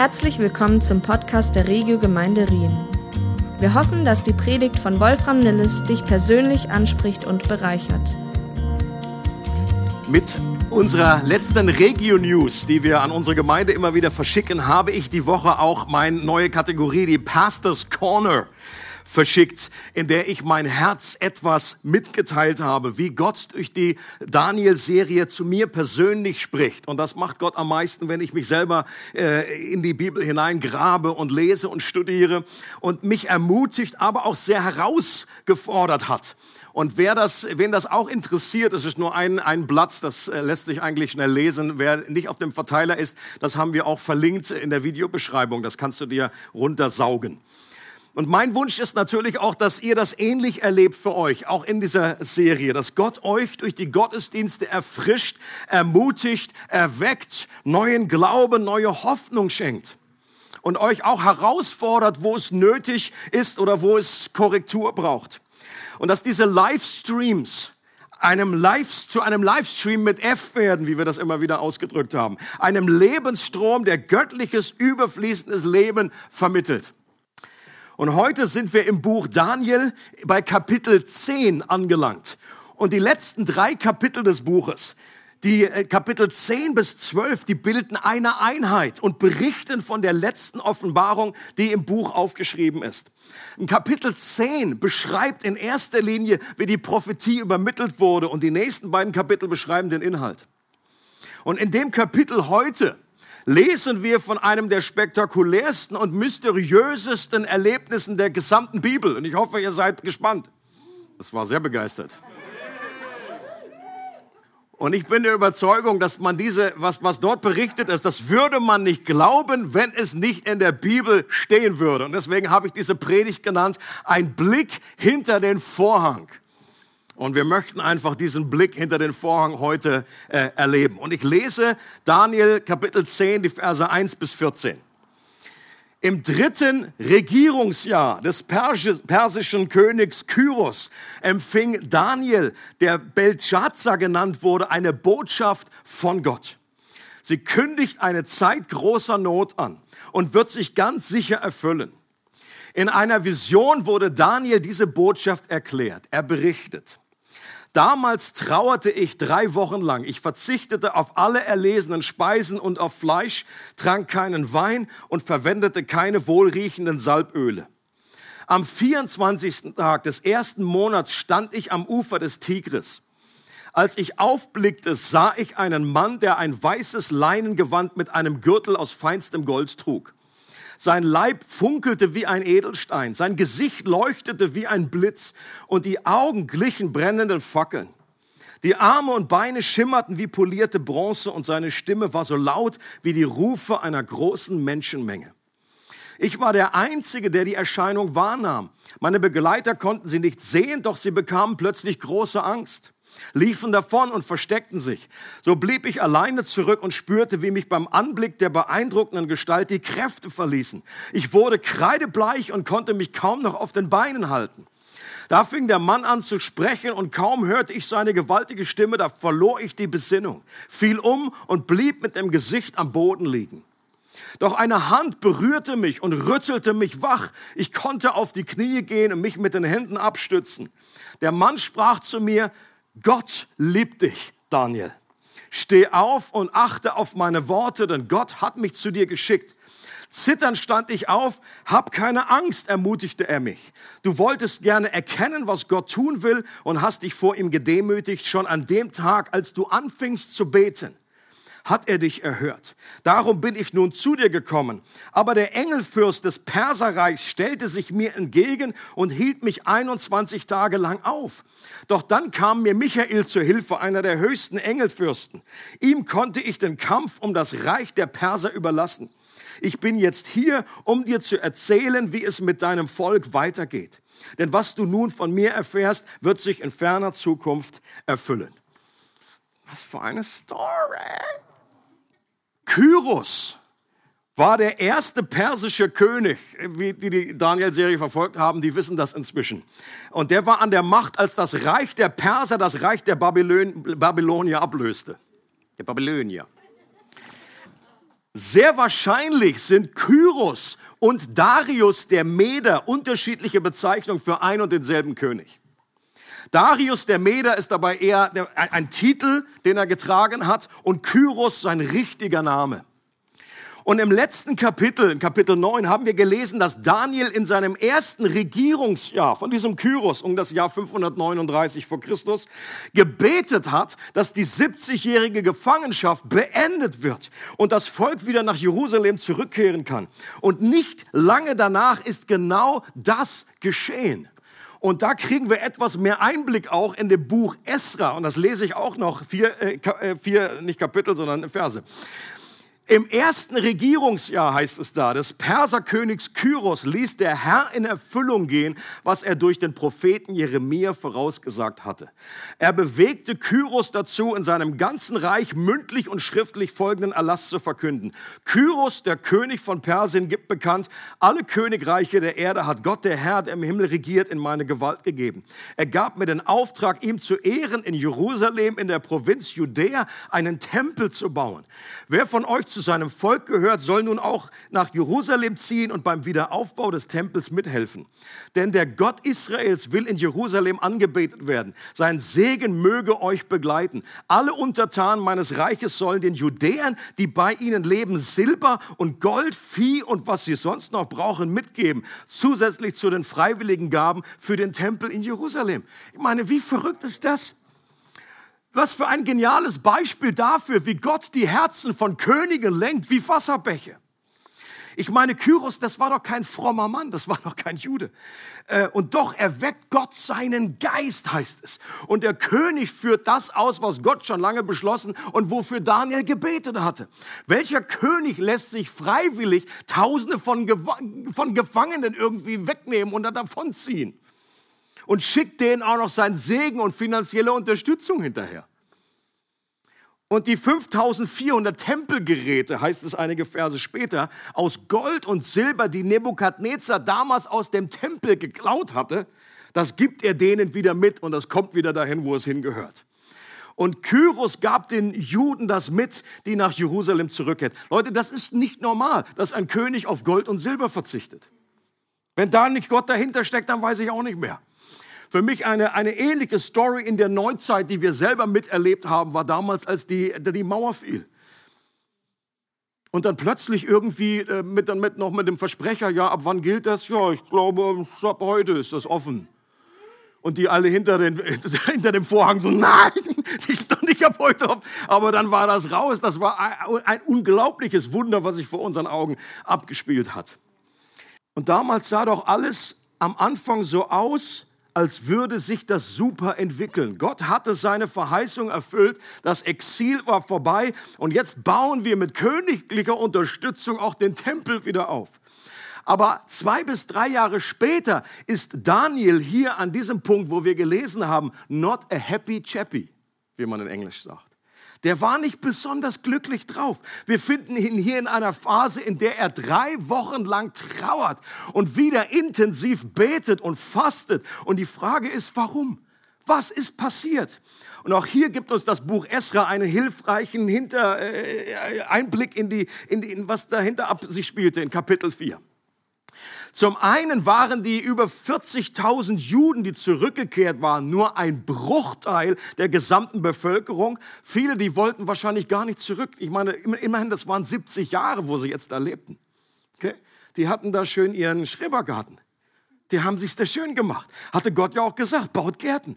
Herzlich willkommen zum Podcast der Regio Gemeinde Rien. Wir hoffen, dass die Predigt von Wolfram Nilles dich persönlich anspricht und bereichert. Mit unserer letzten Regio News, die wir an unsere Gemeinde immer wieder verschicken, habe ich die Woche auch meine neue Kategorie, die Pastors Corner verschickt, in der ich mein Herz etwas mitgeteilt habe, wie Gott durch die Daniel-Serie zu mir persönlich spricht. Und das macht Gott am meisten, wenn ich mich selber äh, in die Bibel hineingrabe und lese und studiere und mich ermutigt, aber auch sehr herausgefordert hat. Und wer das, wen das auch interessiert, es ist nur ein, ein Blatt, das äh, lässt sich eigentlich schnell lesen. Wer nicht auf dem Verteiler ist, das haben wir auch verlinkt in der Videobeschreibung. Das kannst du dir runtersaugen. Und mein Wunsch ist natürlich auch, dass ihr das ähnlich erlebt für euch, auch in dieser Serie, dass Gott euch durch die Gottesdienste erfrischt, ermutigt, erweckt, neuen Glauben, neue Hoffnung schenkt und euch auch herausfordert, wo es nötig ist oder wo es Korrektur braucht. Und dass diese Livestreams einem Live, zu einem Livestream mit F werden, wie wir das immer wieder ausgedrückt haben. Einem Lebensstrom, der göttliches, überfließendes Leben vermittelt. Und heute sind wir im Buch Daniel bei Kapitel 10 angelangt. Und die letzten drei Kapitel des Buches, die äh, Kapitel 10 bis 12, die bilden eine Einheit und berichten von der letzten Offenbarung, die im Buch aufgeschrieben ist. In Kapitel 10 beschreibt in erster Linie, wie die Prophetie übermittelt wurde und die nächsten beiden Kapitel beschreiben den Inhalt. Und in dem Kapitel heute lesen wir von einem der spektakulärsten und mysteriösesten Erlebnissen der gesamten Bibel. Und ich hoffe, ihr seid gespannt. Das war sehr begeistert. Und ich bin der Überzeugung, dass man diese, was, was dort berichtet ist, das würde man nicht glauben, wenn es nicht in der Bibel stehen würde. Und deswegen habe ich diese Predigt genannt, ein Blick hinter den Vorhang. Und wir möchten einfach diesen Blick hinter den Vorhang heute äh, erleben. Und ich lese Daniel Kapitel 10, die Verse 1 bis 14. Im dritten Regierungsjahr des persischen Königs Kyros empfing Daniel, der Belshazzar genannt wurde, eine Botschaft von Gott. Sie kündigt eine Zeit großer Not an und wird sich ganz sicher erfüllen. In einer Vision wurde Daniel diese Botschaft erklärt. Er berichtet. Damals trauerte ich drei Wochen lang. Ich verzichtete auf alle erlesenen Speisen und auf Fleisch, trank keinen Wein und verwendete keine wohlriechenden Salböle. Am 24. Tag des ersten Monats stand ich am Ufer des Tigris. Als ich aufblickte, sah ich einen Mann, der ein weißes Leinengewand mit einem Gürtel aus feinstem Gold trug. Sein Leib funkelte wie ein Edelstein, sein Gesicht leuchtete wie ein Blitz und die Augen glichen brennenden Fackeln. Die Arme und Beine schimmerten wie polierte Bronze und seine Stimme war so laut wie die Rufe einer großen Menschenmenge. Ich war der Einzige, der die Erscheinung wahrnahm. Meine Begleiter konnten sie nicht sehen, doch sie bekamen plötzlich große Angst liefen davon und versteckten sich. So blieb ich alleine zurück und spürte, wie mich beim Anblick der beeindruckenden Gestalt die Kräfte verließen. Ich wurde kreidebleich und konnte mich kaum noch auf den Beinen halten. Da fing der Mann an zu sprechen und kaum hörte ich seine gewaltige Stimme, da verlor ich die Besinnung, fiel um und blieb mit dem Gesicht am Boden liegen. Doch eine Hand berührte mich und rüttelte mich wach. Ich konnte auf die Knie gehen und mich mit den Händen abstützen. Der Mann sprach zu mir, Gott liebt dich, Daniel. Steh auf und achte auf meine Worte, denn Gott hat mich zu dir geschickt. Zitternd stand ich auf, hab keine Angst, ermutigte er mich. Du wolltest gerne erkennen, was Gott tun will und hast dich vor ihm gedemütigt, schon an dem Tag, als du anfingst zu beten hat er dich erhört. Darum bin ich nun zu dir gekommen. Aber der Engelfürst des Perserreichs stellte sich mir entgegen und hielt mich 21 Tage lang auf. Doch dann kam mir Michael zur Hilfe, einer der höchsten Engelfürsten. Ihm konnte ich den Kampf um das Reich der Perser überlassen. Ich bin jetzt hier, um dir zu erzählen, wie es mit deinem Volk weitergeht. Denn was du nun von mir erfährst, wird sich in ferner Zukunft erfüllen. Was für eine Story! Kyros war der erste persische König, wie die die Daniel-Serie verfolgt haben, die wissen das inzwischen. Und der war an der Macht, als das Reich der Perser das Reich der Babylon Babylonier ablöste. Der Babylonier. Sehr wahrscheinlich sind Kyros und Darius der Meder unterschiedliche Bezeichnungen für ein und denselben König. Darius der Meder ist dabei eher ein Titel, den er getragen hat, und Kyros sein richtiger Name. Und im letzten Kapitel, in Kapitel 9, haben wir gelesen, dass Daniel in seinem ersten Regierungsjahr von diesem Kyros um das Jahr 539 vor Christus gebetet hat, dass die 70-jährige Gefangenschaft beendet wird und das Volk wieder nach Jerusalem zurückkehren kann. Und nicht lange danach ist genau das geschehen. Und da kriegen wir etwas mehr Einblick auch in dem Buch Esra. Und das lese ich auch noch, vier, äh, äh vier nicht Kapitel, sondern Verse. Im ersten Regierungsjahr heißt es da, des Perserkönigs Kyros ließ der Herr in Erfüllung gehen, was er durch den Propheten Jeremia vorausgesagt hatte. Er bewegte Kyros dazu, in seinem ganzen Reich mündlich und schriftlich folgenden Erlass zu verkünden. Kyros, der König von Persien, gibt bekannt, alle Königreiche der Erde hat Gott, der Herr, der im Himmel regiert, in meine Gewalt gegeben. Er gab mir den Auftrag, ihm zu ehren, in Jerusalem, in der Provinz Judäa, einen Tempel zu bauen. Wer von euch zu zu seinem Volk gehört, soll nun auch nach Jerusalem ziehen und beim Wiederaufbau des Tempels mithelfen. Denn der Gott Israels will in Jerusalem angebetet werden. Sein Segen möge euch begleiten. Alle Untertanen meines Reiches sollen den Judäern, die bei ihnen leben, Silber und Gold, Vieh und was sie sonst noch brauchen, mitgeben. Zusätzlich zu den freiwilligen Gaben für den Tempel in Jerusalem. Ich meine, wie verrückt ist das? Was für ein geniales Beispiel dafür, wie Gott die Herzen von Königen lenkt, wie Wasserbäche. Ich meine, Kyros, das war doch kein frommer Mann, das war doch kein Jude. Äh, und doch erweckt Gott seinen Geist, heißt es. Und der König führt das aus, was Gott schon lange beschlossen und wofür Daniel gebetet hatte. Welcher König lässt sich freiwillig Tausende von, von Gefangenen irgendwie wegnehmen und davonziehen? Und schickt denen auch noch seinen Segen und finanzielle Unterstützung hinterher. Und die 5400 Tempelgeräte, heißt es einige Verse später, aus Gold und Silber, die Nebukadnezar damals aus dem Tempel geklaut hatte, das gibt er denen wieder mit und das kommt wieder dahin, wo es hingehört. Und Kyros gab den Juden das mit, die nach Jerusalem zurückkehren. Leute, das ist nicht normal, dass ein König auf Gold und Silber verzichtet. Wenn da nicht Gott dahinter steckt, dann weiß ich auch nicht mehr. Für mich eine, eine ähnliche Story in der Neuzeit, die wir selber miterlebt haben, war damals, als die, die Mauer fiel. Und dann plötzlich irgendwie äh, mit, dann mit, noch mit dem Versprecher, ja, ab wann gilt das? Ja, ich glaube, ab heute ist das offen. Und die alle hinter, den, hinter dem Vorhang so, nein, die ist doch nicht ab heute offen. Aber dann war das raus. Das war ein, ein unglaubliches Wunder, was sich vor unseren Augen abgespielt hat. Und damals sah doch alles am Anfang so aus, als würde sich das super entwickeln. Gott hatte seine Verheißung erfüllt, das Exil war vorbei und jetzt bauen wir mit königlicher Unterstützung auch den Tempel wieder auf. Aber zwei bis drei Jahre später ist Daniel hier an diesem Punkt, wo wir gelesen haben, not a happy chappy, wie man in Englisch sagt. Der war nicht besonders glücklich drauf. Wir finden ihn hier in einer Phase, in der er drei Wochen lang trauert und wieder intensiv betet und fastet. Und die Frage ist, warum? Was ist passiert? Und auch hier gibt uns das Buch Esra einen hilfreichen Hinter, äh, Einblick in, die, in, die, in was dahinter ab sich spielte in Kapitel 4. Zum einen waren die über 40.000 Juden, die zurückgekehrt waren, nur ein Bruchteil der gesamten Bevölkerung. Viele, die wollten wahrscheinlich gar nicht zurück. Ich meine, immerhin, das waren 70 Jahre, wo sie jetzt da lebten. Okay? Die hatten da schön ihren Schrebergarten. Die haben sich da schön gemacht. Hatte Gott ja auch gesagt, baut Gärten.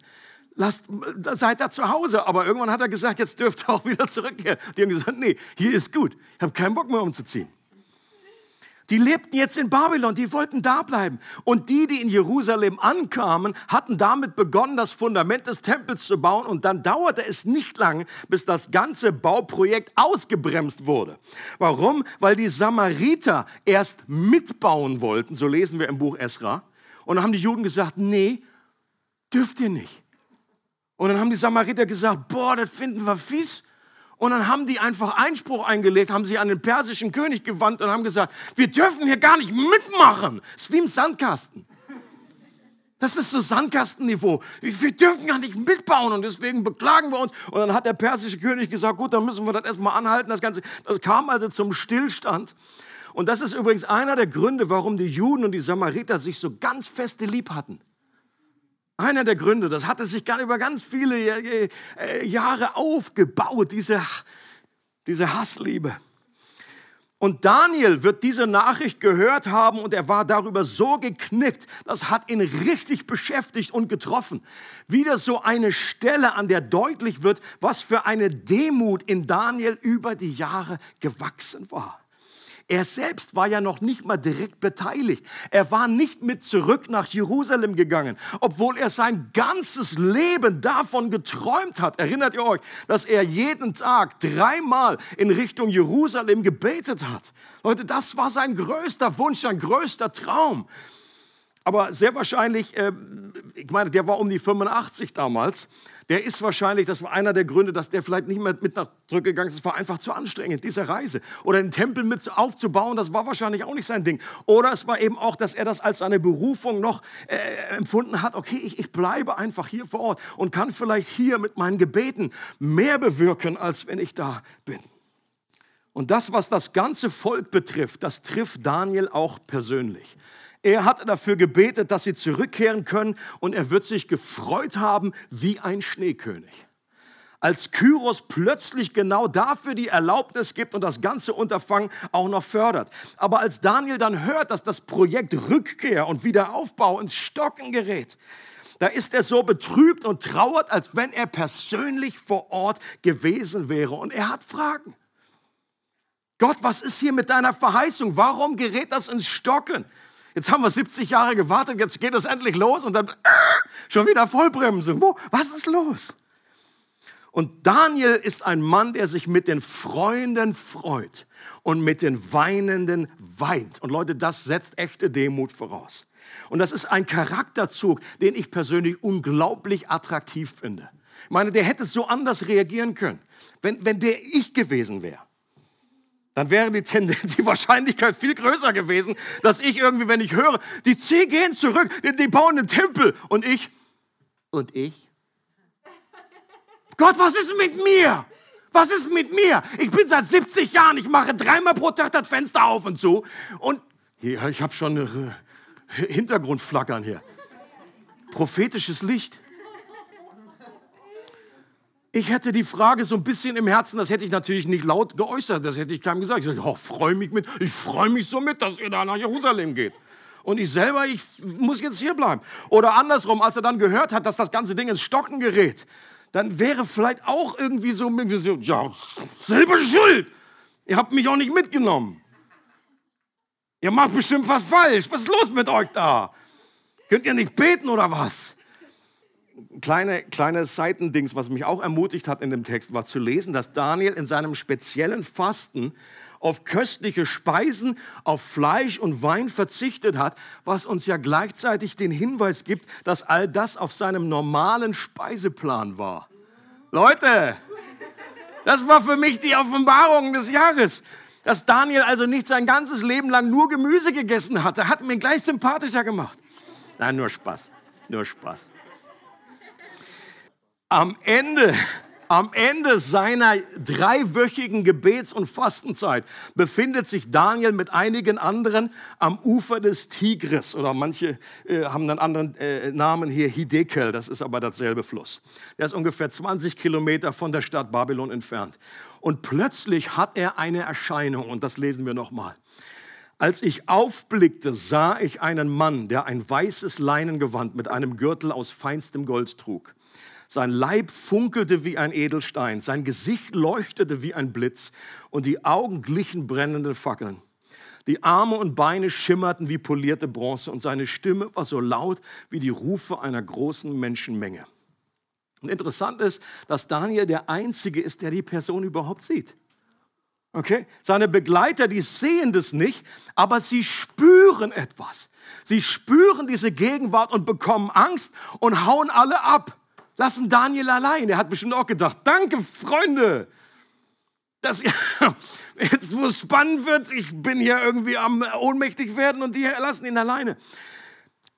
Lasst, seid da zu Hause. Aber irgendwann hat er gesagt, jetzt dürft ihr auch wieder zurückkehren. Die haben gesagt, nee, hier ist gut. Ich habe keinen Bock mehr umzuziehen. Die lebten jetzt in Babylon, die wollten da bleiben. Und die, die in Jerusalem ankamen, hatten damit begonnen, das Fundament des Tempels zu bauen. Und dann dauerte es nicht lang, bis das ganze Bauprojekt ausgebremst wurde. Warum? Weil die Samariter erst mitbauen wollten, so lesen wir im Buch Esra. Und dann haben die Juden gesagt, nee, dürft ihr nicht. Und dann haben die Samariter gesagt, boah, das finden wir fies. Und dann haben die einfach Einspruch eingelegt, haben sich an den persischen König gewandt und haben gesagt, wir dürfen hier gar nicht mitmachen. Es ist wie im Sandkasten. Das ist so Sandkastenniveau. Wir dürfen gar nicht mitbauen und deswegen beklagen wir uns. Und dann hat der persische König gesagt, gut, dann müssen wir das erstmal anhalten. Das Ganze, das kam also zum Stillstand. Und das ist übrigens einer der Gründe, warum die Juden und die Samariter sich so ganz feste lieb hatten. Einer der Gründe, das hatte sich über ganz viele äh, Jahre aufgebaut, diese, diese Hassliebe. Und Daniel wird diese Nachricht gehört haben und er war darüber so geknickt, das hat ihn richtig beschäftigt und getroffen. Wieder so eine Stelle, an der deutlich wird, was für eine Demut in Daniel über die Jahre gewachsen war. Er selbst war ja noch nicht mal direkt beteiligt. Er war nicht mit zurück nach Jerusalem gegangen, obwohl er sein ganzes Leben davon geträumt hat. Erinnert ihr euch, dass er jeden Tag dreimal in Richtung Jerusalem gebetet hat? Leute, das war sein größter Wunsch, sein größter Traum. Aber sehr wahrscheinlich, äh, ich meine, der war um die 85 damals der ist wahrscheinlich, das war einer der Gründe, dass der vielleicht nicht mehr mit nach zurückgegangen ist. Es war einfach zu anstrengend, diese Reise. Oder einen Tempel mit aufzubauen, das war wahrscheinlich auch nicht sein Ding. Oder es war eben auch, dass er das als seine Berufung noch äh, empfunden hat. Okay, ich, ich bleibe einfach hier vor Ort und kann vielleicht hier mit meinen Gebeten mehr bewirken, als wenn ich da bin. Und das, was das ganze Volk betrifft, das trifft Daniel auch persönlich. Er hat dafür gebetet, dass sie zurückkehren können und er wird sich gefreut haben wie ein Schneekönig. Als Kyros plötzlich genau dafür die Erlaubnis gibt und das ganze Unterfangen auch noch fördert. Aber als Daniel dann hört, dass das Projekt Rückkehr und Wiederaufbau ins Stocken gerät, da ist er so betrübt und trauert, als wenn er persönlich vor Ort gewesen wäre. Und er hat Fragen. Gott, was ist hier mit deiner Verheißung? Warum gerät das ins Stocken? Jetzt haben wir 70 Jahre gewartet, jetzt geht es endlich los und dann äh, schon wieder Vollbremsung. Wo? Was ist los? Und Daniel ist ein Mann, der sich mit den Freunden freut und mit den Weinenden weint. Und Leute, das setzt echte Demut voraus. Und das ist ein Charakterzug, den ich persönlich unglaublich attraktiv finde. Ich meine, der hätte so anders reagieren können, wenn, wenn der ich gewesen wäre dann wäre die, Tendenz, die Wahrscheinlichkeit viel größer gewesen, dass ich irgendwie, wenn ich höre, die zehn gehen zurück, die, die bauen einen Tempel und ich, und ich? Gott, was ist mit mir? Was ist mit mir? Ich bin seit 70 Jahren, ich mache dreimal pro Tag das Fenster auf und so. Und hier, ich habe schon äh, Hintergrundflackern hier. Prophetisches Licht. Ich hätte die Frage so ein bisschen im Herzen, das hätte ich natürlich nicht laut geäußert, das hätte ich keinem gesagt. Ich sage, oh, freue mich mit, ich freue mich so mit, dass ihr da nach Jerusalem geht. Und ich selber, ich muss jetzt hier bleiben. Oder andersrum, als er dann gehört hat, dass das ganze Ding ins Stocken gerät, dann wäre vielleicht auch irgendwie so, ja, selber schuld. Ihr habt mich auch nicht mitgenommen. Ihr macht bestimmt was falsch. Was ist los mit euch da? Könnt ihr nicht beten oder was? Kleine, kleine Seitendings, was mich auch ermutigt hat in dem Text, war zu lesen, dass Daniel in seinem speziellen Fasten auf köstliche Speisen, auf Fleisch und Wein verzichtet hat, was uns ja gleichzeitig den Hinweis gibt, dass all das auf seinem normalen Speiseplan war. Leute, das war für mich die Offenbarung des Jahres. Dass Daniel also nicht sein ganzes Leben lang nur Gemüse gegessen hatte, hat mir gleich sympathischer gemacht. Nein, nur Spaß, nur Spaß. Am Ende, am Ende seiner dreiwöchigen Gebets- und Fastenzeit befindet sich Daniel mit einigen anderen am Ufer des Tigris oder manche äh, haben einen anderen äh, Namen hier, Hidekel, das ist aber dasselbe Fluss. Der ist ungefähr 20 Kilometer von der Stadt Babylon entfernt. Und plötzlich hat er eine Erscheinung und das lesen wir nochmal. Als ich aufblickte, sah ich einen Mann, der ein weißes Leinengewand mit einem Gürtel aus feinstem Gold trug. Sein Leib funkelte wie ein Edelstein, sein Gesicht leuchtete wie ein Blitz und die Augen glichen brennenden Fackeln. Die Arme und Beine schimmerten wie polierte Bronze und seine Stimme war so laut wie die Rufe einer großen Menschenmenge. Und interessant ist, dass Daniel der Einzige ist, der die Person überhaupt sieht. Okay? Seine Begleiter, die sehen das nicht, aber sie spüren etwas. Sie spüren diese Gegenwart und bekommen Angst und hauen alle ab lassen Daniel allein. Er hat bestimmt auch gedacht, danke Freunde, dass ihr, jetzt wo es spannend wird, ich bin hier irgendwie am ohnmächtig werden und die lassen ihn alleine.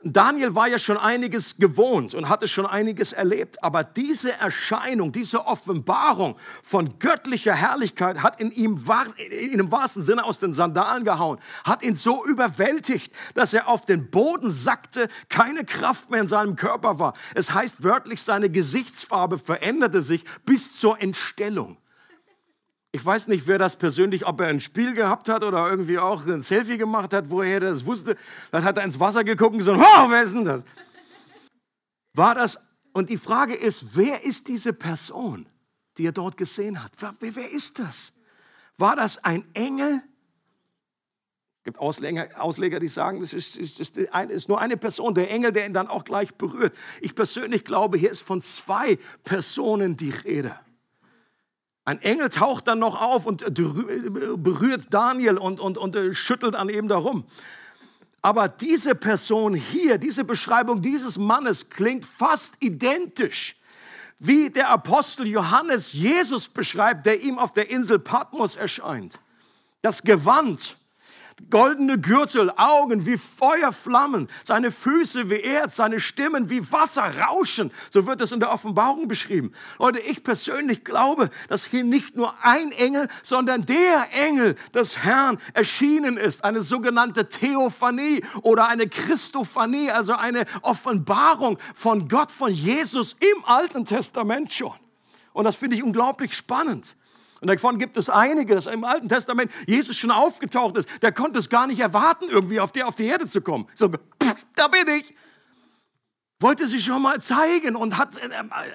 Daniel war ja schon einiges gewohnt und hatte schon einiges erlebt, aber diese Erscheinung, diese Offenbarung von göttlicher Herrlichkeit hat in ihm in dem wahrsten Sinne aus den Sandalen gehauen, hat ihn so überwältigt, dass er auf den Boden sackte, keine Kraft mehr in seinem Körper war. Es heißt wörtlich, seine Gesichtsfarbe veränderte sich bis zur Entstellung. Ich weiß nicht, wer das persönlich, ob er ein Spiel gehabt hat oder irgendwie auch ein Selfie gemacht hat, woher er das wusste. Dann hat er ins Wasser geguckt und gesagt, oh, wer ist denn das? War das, und die Frage ist, wer ist diese Person, die er dort gesehen hat? Wer, wer ist das? War das ein Engel? Es gibt Ausleger, die sagen, das ist, ist, ist, ist, nur eine Person, der Engel, der ihn dann auch gleich berührt. Ich persönlich glaube, hier ist von zwei Personen die Rede. Ein Engel taucht dann noch auf und berührt Daniel und, und, und äh, schüttelt an ihm darum. Aber diese Person hier, diese Beschreibung dieses Mannes klingt fast identisch, wie der Apostel Johannes Jesus beschreibt, der ihm auf der Insel Patmos erscheint. Das Gewand, goldene Gürtel, Augen wie Feuerflammen, seine Füße wie Erz, seine Stimmen wie Wasser rauschen. So wird es in der Offenbarung beschrieben. Leute, ich persönlich glaube, dass hier nicht nur ein Engel, sondern der Engel des Herrn erschienen ist. Eine sogenannte Theophanie oder eine Christophanie, also eine Offenbarung von Gott, von Jesus im Alten Testament schon. Und das finde ich unglaublich spannend. Und davon gibt es einige, dass im Alten Testament Jesus schon aufgetaucht ist. Der konnte es gar nicht erwarten, irgendwie auf die, auf die Erde zu kommen. So, da bin ich. Wollte sich schon mal zeigen und hat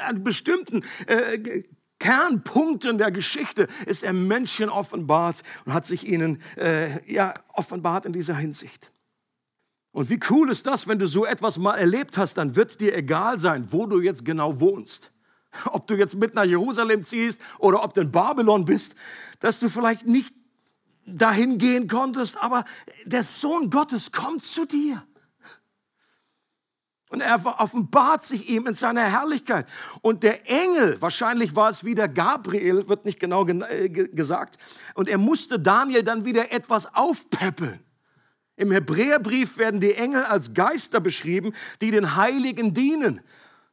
an bestimmten äh, Kernpunkten der Geschichte ist er Menschen offenbart und hat sich ihnen äh, ja, offenbart in dieser Hinsicht. Und wie cool ist das, wenn du so etwas mal erlebt hast, dann wird dir egal sein, wo du jetzt genau wohnst ob du jetzt mit nach Jerusalem ziehst oder ob du in Babylon bist, dass du vielleicht nicht dahin gehen konntest, aber der Sohn Gottes kommt zu dir. Und er offenbart sich ihm in seiner Herrlichkeit. Und der Engel, wahrscheinlich war es wieder Gabriel, wird nicht genau äh, gesagt, und er musste Daniel dann wieder etwas aufpäppeln. Im Hebräerbrief werden die Engel als Geister beschrieben, die den Heiligen dienen.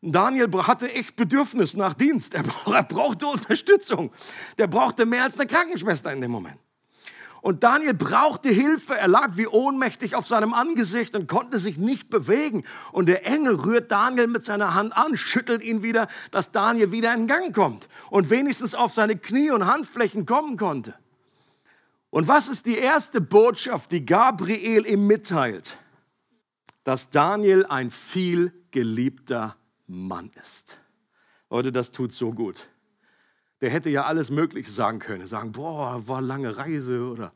Daniel hatte echt Bedürfnis nach Dienst. Er, brauchte Unterstützung. Der brauchte mehr als eine Krankenschwester in dem Moment. Und Daniel brauchte Hilfe. Er lag wie ohnmächtig auf seinem Angesicht und konnte sich nicht bewegen. Und der Engel rührt Daniel mit seiner Hand an, schüttelt ihn wieder, dass Daniel wieder in Gang kommt und wenigstens auf seine Knie und Handflächen kommen konnte. Und was ist die erste Botschaft, die Gabriel ihm mitteilt? Dass Daniel ein viel geliebter Mann ist. Leute, das tut so gut. Der hätte ja alles Mögliche sagen können. Sagen, boah, war lange Reise oder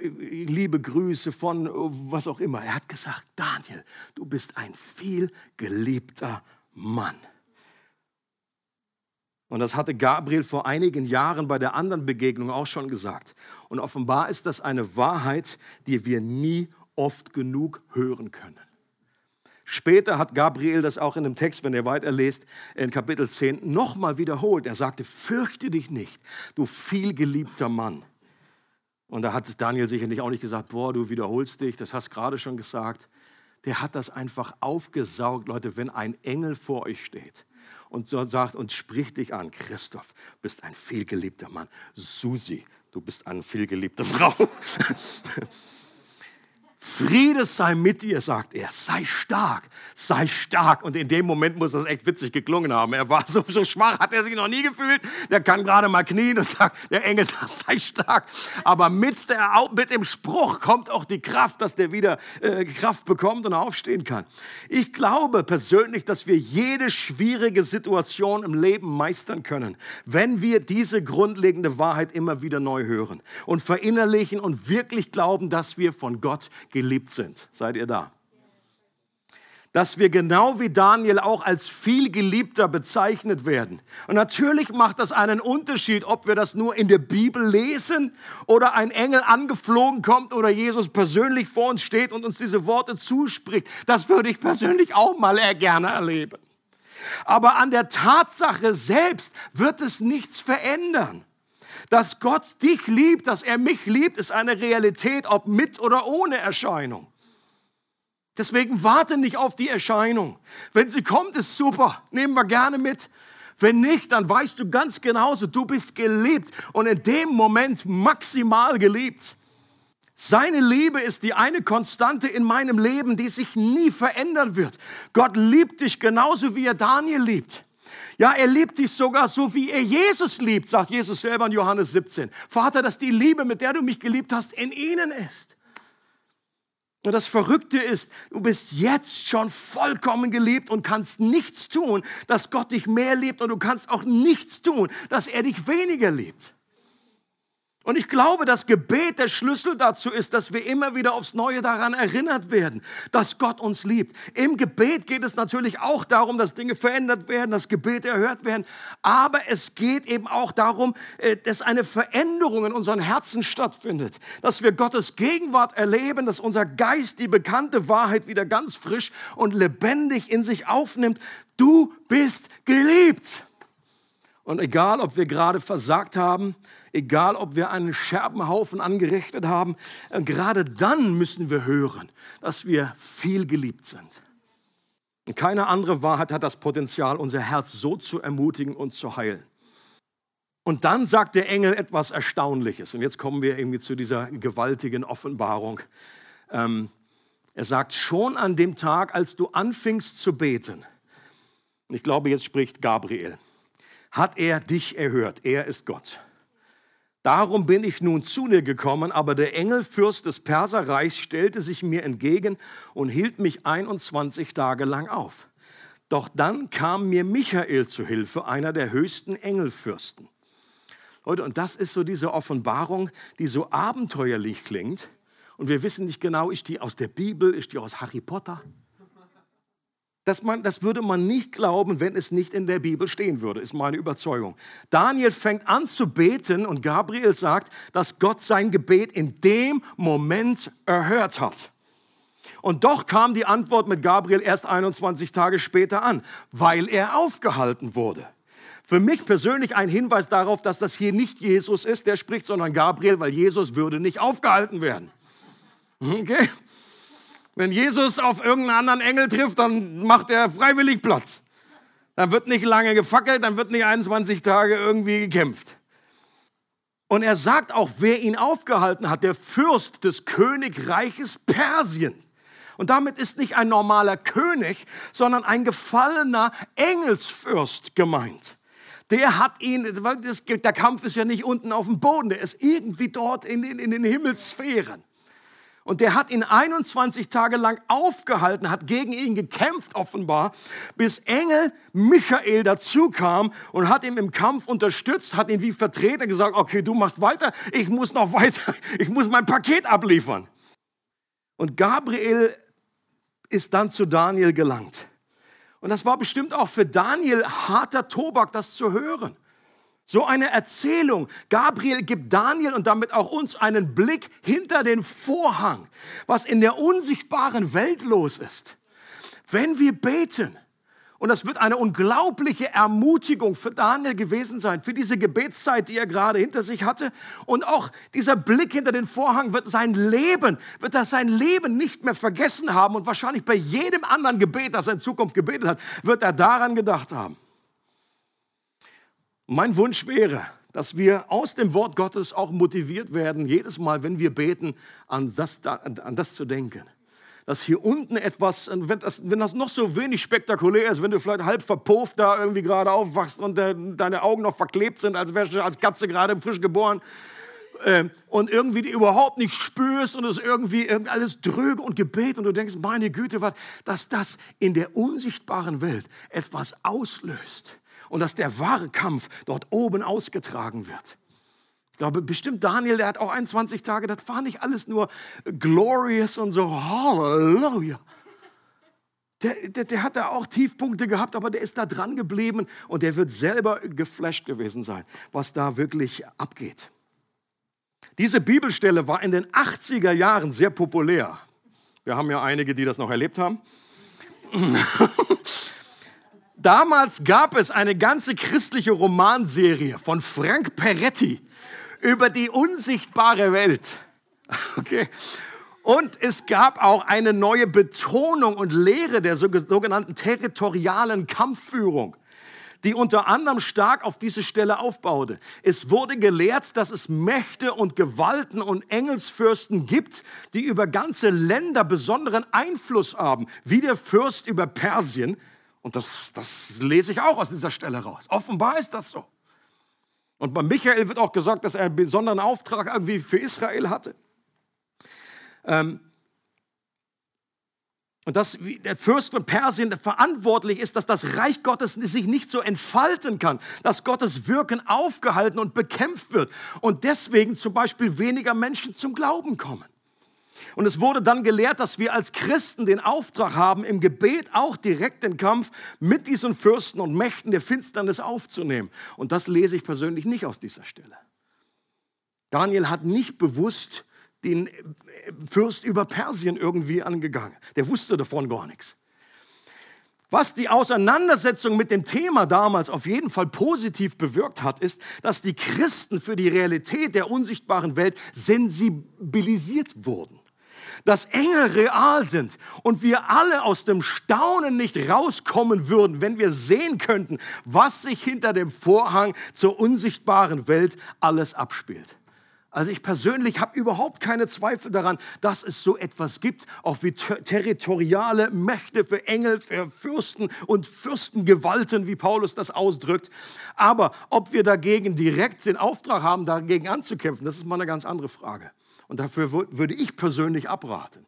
liebe Grüße von was auch immer. Er hat gesagt, Daniel, du bist ein viel geliebter Mann. Und das hatte Gabriel vor einigen Jahren bei der anderen Begegnung auch schon gesagt. Und offenbar ist das eine Wahrheit, die wir nie oft genug hören können. Später hat Gabriel das auch in dem Text, wenn ihr weiterlest, in Kapitel 10 nochmal wiederholt. Er sagte, fürchte dich nicht, du vielgeliebter Mann. Und da hat Daniel sicherlich auch nicht gesagt, boah, du wiederholst dich, das hast gerade schon gesagt. Der hat das einfach aufgesaugt, Leute, wenn ein Engel vor euch steht und so sagt und spricht dich an, Christoph, bist ein vielgeliebter Mann. Susi, du bist eine vielgeliebte Frau. Friede sei mit dir, sagt er. Sei stark, sei stark. Und in dem Moment muss das echt witzig geklungen haben. Er war so, so schwach, hat er sich noch nie gefühlt. Der kann gerade mal knien und sagt, der Engel sagt, sei stark. Aber mit, der, mit dem Spruch kommt auch die Kraft, dass der wieder äh, Kraft bekommt und aufstehen kann. Ich glaube persönlich, dass wir jede schwierige Situation im Leben meistern können, wenn wir diese grundlegende Wahrheit immer wieder neu hören und verinnerlichen und wirklich glauben, dass wir von Gott geliebt sind. Seid ihr da? Dass wir genau wie Daniel auch als viel geliebter bezeichnet werden. Und natürlich macht das einen Unterschied, ob wir das nur in der Bibel lesen oder ein Engel angeflogen kommt oder Jesus persönlich vor uns steht und uns diese Worte zuspricht. Das würde ich persönlich auch mal gerne erleben. Aber an der Tatsache selbst wird es nichts verändern. Dass Gott dich liebt, dass er mich liebt, ist eine Realität, ob mit oder ohne Erscheinung. Deswegen warte nicht auf die Erscheinung. Wenn sie kommt, ist super, nehmen wir gerne mit. Wenn nicht, dann weißt du ganz genauso, du bist geliebt und in dem Moment maximal geliebt. Seine Liebe ist die eine Konstante in meinem Leben, die sich nie verändern wird. Gott liebt dich genauso, wie er Daniel liebt. Ja, er liebt dich sogar so, wie er Jesus liebt, sagt Jesus selber in Johannes 17. Vater, dass die Liebe, mit der du mich geliebt hast, in ihnen ist. Und das Verrückte ist, du bist jetzt schon vollkommen geliebt und kannst nichts tun, dass Gott dich mehr liebt und du kannst auch nichts tun, dass er dich weniger liebt. Und ich glaube, das Gebet der Schlüssel dazu ist, dass wir immer wieder aufs Neue daran erinnert werden, dass Gott uns liebt. Im Gebet geht es natürlich auch darum, dass Dinge verändert werden, dass Gebete erhört werden. Aber es geht eben auch darum, äh, dass eine Veränderung in unseren Herzen stattfindet. Dass wir Gottes Gegenwart erleben, dass unser Geist die bekannte Wahrheit wieder ganz frisch und lebendig in sich aufnimmt. Du bist geliebt. Und egal, ob wir gerade versagt haben, egal ob wir einen Scherbenhaufen angerichtet haben, äh, gerade dann müssen wir hören, dass wir viel geliebt sind. Und keine andere Wahrheit hat das Potenzial, unser Herz so zu ermutigen und zu heilen. Und dann sagt der Engel etwas Erstaunliches. Und jetzt kommen wir irgendwie zu dieser gewaltigen Offenbarung. Ähm, er sagt, schon an dem Tag, als du anfingst zu beten, ich glaube, jetzt spricht Gabriel, hat er dich erhört. Er ist Gott. Darum bin ich nun zu dir gekommen, aber der Engelfürst des Perserreichs stellte sich mir entgegen und hielt mich 21 Tage lang auf. Doch dann kam mir Michael zu Hilfe, einer der höchsten Engelfürsten. Leute, und das ist so diese Offenbarung, die so abenteuerlich klingt. Und wir wissen nicht genau, ist die aus der Bibel, ist die aus Harry Potter? Das, man, das würde man nicht glauben, wenn es nicht in der Bibel stehen würde, ist meine Überzeugung. Daniel fängt an zu beten und Gabriel sagt, dass Gott sein Gebet in dem Moment erhört hat. Und doch kam die Antwort mit Gabriel erst 21 Tage später an, weil er aufgehalten wurde. Für mich persönlich ein Hinweis darauf, dass das hier nicht Jesus ist, der spricht, sondern Gabriel, weil Jesus würde nicht aufgehalten werden. Okay? Wenn Jesus auf irgendeinen anderen Engel trifft, dann macht er freiwillig Platz. Dann wird nicht lange gefackelt, dann wird nicht 21 Tage irgendwie gekämpft. Und er sagt auch, wer ihn aufgehalten hat, der Fürst des Königreiches Persien. Und damit ist nicht ein normaler König, sondern ein gefallener Engelsfürst gemeint. Der hat ihn, der Kampf ist ja nicht unten auf dem Boden, der ist irgendwie dort in den, in den Himmelssphären. Und der hat ihn 21 Tage lang aufgehalten, hat gegen ihn gekämpft offenbar, bis Engel Michael dazu kam und hat ihn im Kampf unterstützt, hat ihn wie Vertreter gesagt, okay, du machst weiter, ich muss noch weiter, ich muss mein Paket abliefern. Und Gabriel ist dann zu Daniel gelangt. Und das war bestimmt auch für Daniel harter Tobak, das zu hören. So eine Erzählung. Gabriel gibt Daniel und damit auch uns einen Blick hinter den Vorhang, was in der unsichtbaren Welt los ist. Wenn wir beten, und das wird eine unglaubliche Ermutigung für Daniel gewesen sein, für diese Gebetszeit, die er gerade hinter sich hatte. Und auch dieser Blick hinter den Vorhang wird sein Leben, wird er sein Leben nicht mehr vergessen haben. Und wahrscheinlich bei jedem anderen Gebet, das er in Zukunft gebetet hat, wird er daran gedacht haben. Mein Wunsch wäre, dass wir aus dem Wort Gottes auch motiviert werden, jedes Mal, wenn wir beten, an das, an das zu denken. Dass hier unten etwas, wenn das, wenn das noch so wenig spektakulär ist, wenn du vielleicht halb verpufft da irgendwie gerade aufwachst und de, deine Augen noch verklebt sind, als wärst du als Katze gerade frisch geboren, äh, und irgendwie die überhaupt nicht spürst und es irgendwie alles dröge und gebet und du denkst, meine Güte, was, dass das in der unsichtbaren Welt etwas auslöst und dass der wahre Kampf dort oben ausgetragen wird. Ich glaube, bestimmt Daniel, der hat auch 21 Tage, das war nicht alles nur glorious und so, Halleluja. Der, der, der, hat da auch Tiefpunkte gehabt, aber der ist da dran geblieben und der wird selber geflasht gewesen sein, was da wirklich abgeht. Diese Bibelstelle war in den 80er Jahren sehr populär. Wir haben ja einige, die das noch erlebt haben. Damals gab es eine ganze christliche Romanserie von Frank Peretti über die unsichtbare Welt. Okay. Und es gab auch eine neue Betonung und Lehre der sogenannten territorialen Kampfführung die unter anderem stark auf diese Stelle aufbaute. Es wurde gelehrt, dass es Mächte und Gewalten und Engelsfürsten gibt, die über ganze Länder besonderen Einfluss haben, wie der Fürst über Persien. Und das, das lese ich auch aus dieser Stelle raus. Offenbar ist das so. Und bei Michael wird auch gesagt, dass er einen besonderen Auftrag irgendwie für Israel hatte. Ähm, und dass der Fürst von Persien verantwortlich ist, dass das Reich Gottes sich nicht so entfalten kann, dass Gottes Wirken aufgehalten und bekämpft wird und deswegen zum Beispiel weniger Menschen zum Glauben kommen. Und es wurde dann gelehrt, dass wir als Christen den Auftrag haben, im Gebet auch direkt den Kampf mit diesen Fürsten und Mächten der Finsternis aufzunehmen. Und das lese ich persönlich nicht aus dieser Stelle. Daniel hat nicht bewusst den Fürst über Persien irgendwie angegangen. Der wusste davon gar nichts. Was die Auseinandersetzung mit dem Thema damals auf jeden Fall positiv bewirkt hat, ist, dass die Christen für die Realität der unsichtbaren Welt sensibilisiert wurden. Dass Engel real sind und wir alle aus dem Staunen nicht rauskommen würden, wenn wir sehen könnten, was sich hinter dem Vorhang zur unsichtbaren Welt alles abspielt. Also ich persönlich habe überhaupt keine Zweifel daran, dass es so etwas gibt, auch wie ter territoriale Mächte für Engel, für Fürsten und Fürstengewalten, wie Paulus das ausdrückt. Aber ob wir dagegen direkt den Auftrag haben, dagegen anzukämpfen, das ist mal eine ganz andere Frage. Und dafür würde ich persönlich abraten.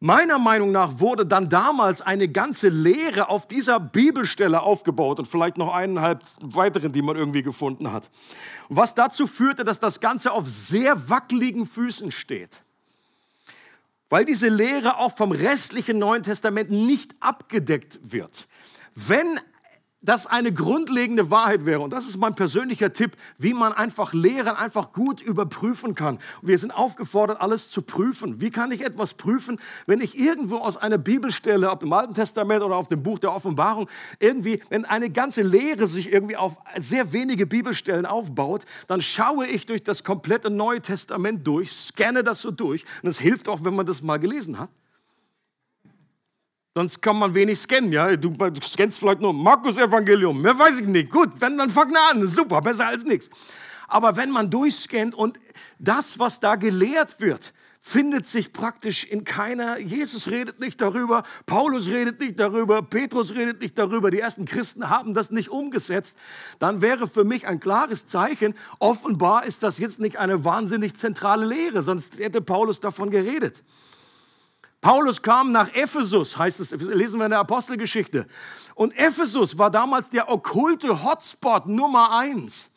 Meiner Meinung nach wurde dann damals eine ganze Lehre auf dieser Bibelstelle aufgebaut und vielleicht noch eineinhalb weiteren, die man irgendwie gefunden hat. Was dazu führte, dass das Ganze auf sehr wackeligen Füßen steht. Weil diese Lehre auch vom restlichen Neuen Testament nicht abgedeckt wird. Wenn das eine grundlegende Wahrheit wäre. Und das ist mein persönlicher Tipp, wie man einfach Lehren einfach gut überprüfen kann. Wir sind aufgefordert, alles zu prüfen. Wie kann ich etwas prüfen, wenn ich irgendwo aus einer Bibelstelle, ob im Alten Testament oder auf dem Buch der Offenbarung, irgendwie, wenn eine ganze Lehre sich irgendwie auf sehr wenige Bibelstellen aufbaut, dann schaue ich durch das komplette Neue Testament durch, scanne das so durch. Und es hilft auch, wenn man das mal gelesen hat. Sonst kann man wenig scannen, ja. Du, du scannst vielleicht nur Markus Evangelium, mehr weiß ich nicht. Gut, wenn, dann fang an, super, besser als nichts. Aber wenn man durchscannt und das, was da gelehrt wird, findet sich praktisch in keiner, Jesus redet nicht darüber, Paulus redet nicht darüber, Petrus redet nicht darüber, die ersten Christen haben das nicht umgesetzt, dann wäre für mich ein klares Zeichen, offenbar ist das jetzt nicht eine wahnsinnig zentrale Lehre, sonst hätte Paulus davon geredet. Paulus kam nach Ephesus, heißt es, lesen wir in der Apostelgeschichte. Und Ephesus war damals der okkulte Hotspot Nummer eins.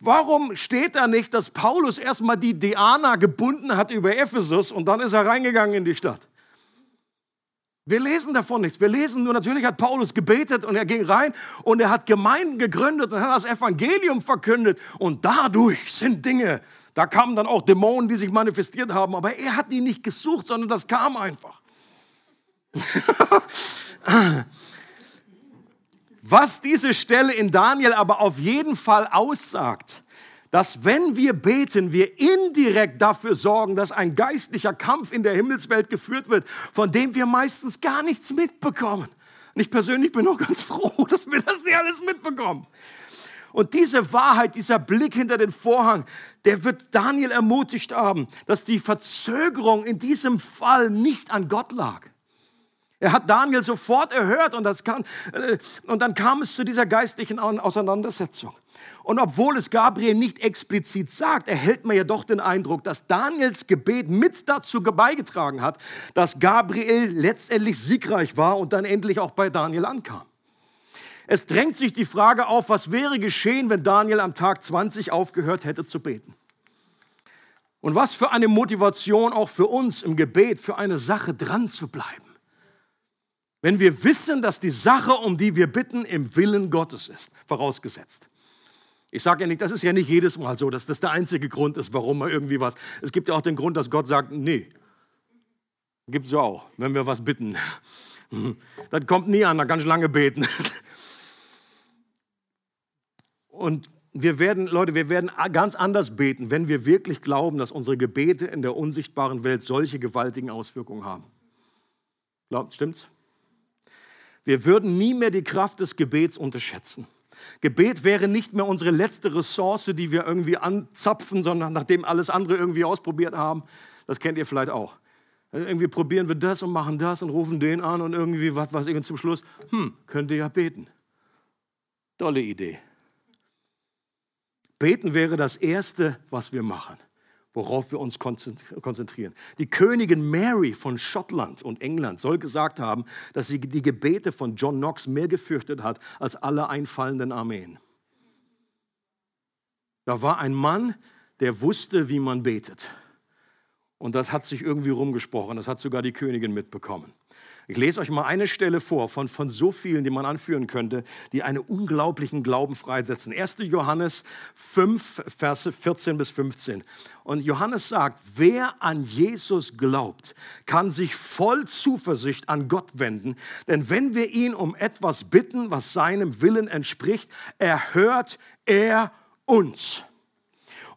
Warum steht da nicht, dass Paulus erstmal die Diana gebunden hat über Ephesus und dann ist er reingegangen in die Stadt? Wir lesen davon nichts. Wir lesen nur, natürlich hat Paulus gebetet und er ging rein und er hat Gemeinden gegründet und hat das Evangelium verkündet und dadurch sind Dinge da kamen dann auch Dämonen, die sich manifestiert haben, aber er hat die nicht gesucht, sondern das kam einfach. Was diese Stelle in Daniel aber auf jeden Fall aussagt, dass wenn wir beten, wir indirekt dafür sorgen, dass ein geistlicher Kampf in der Himmelswelt geführt wird, von dem wir meistens gar nichts mitbekommen. Und ich persönlich bin auch ganz froh, dass wir das nicht alles mitbekommen. Und diese Wahrheit, dieser Blick hinter den Vorhang, der wird Daniel ermutigt haben, dass die Verzögerung in diesem Fall nicht an Gott lag. Er hat Daniel sofort erhört und, das kann, äh, und dann kam es zu dieser geistlichen Auseinandersetzung. Und obwohl es Gabriel nicht explizit sagt, erhält man ja doch den Eindruck, dass Daniels Gebet mit dazu beigetragen hat, dass Gabriel letztendlich siegreich war und dann endlich auch bei Daniel ankam. Es drängt sich die Frage auf, was wäre geschehen, wenn Daniel am Tag 20 aufgehört hätte zu beten? Und was für eine Motivation auch für uns im Gebet, für eine Sache dran zu bleiben. Wenn wir wissen, dass die Sache, um die wir bitten, im Willen Gottes ist, vorausgesetzt. Ich sage ja nicht, das ist ja nicht jedes Mal so, dass das der einzige Grund ist, warum man irgendwie was. Es gibt ja auch den Grund, dass Gott sagt, nee. Gibt es ja auch, wenn wir was bitten. Das kommt nie an, da kann ich lange beten. Und wir werden, Leute, wir werden ganz anders beten, wenn wir wirklich glauben, dass unsere Gebete in der unsichtbaren Welt solche gewaltigen Auswirkungen haben. Glaubt, stimmt's? Wir würden nie mehr die Kraft des Gebets unterschätzen. Gebet wäre nicht mehr unsere letzte Ressource, die wir irgendwie anzapfen, sondern nachdem alles andere irgendwie ausprobiert haben. Das kennt ihr vielleicht auch. Irgendwie probieren wir das und machen das und rufen den an und irgendwie was ich und zum Schluss, hm, könnt ihr ja beten. Tolle Idee. Beten wäre das Erste, was wir machen, worauf wir uns konzentrieren. Die Königin Mary von Schottland und England soll gesagt haben, dass sie die Gebete von John Knox mehr gefürchtet hat als alle einfallenden Armeen. Da war ein Mann, der wusste, wie man betet. Und das hat sich irgendwie rumgesprochen, das hat sogar die Königin mitbekommen. Ich lese euch mal eine Stelle vor von, von so vielen, die man anführen könnte, die einen unglaublichen Glauben freisetzen. 1. Johannes 5, Verse 14 bis 15. Und Johannes sagt, wer an Jesus glaubt, kann sich voll Zuversicht an Gott wenden. Denn wenn wir ihn um etwas bitten, was seinem Willen entspricht, erhört er uns.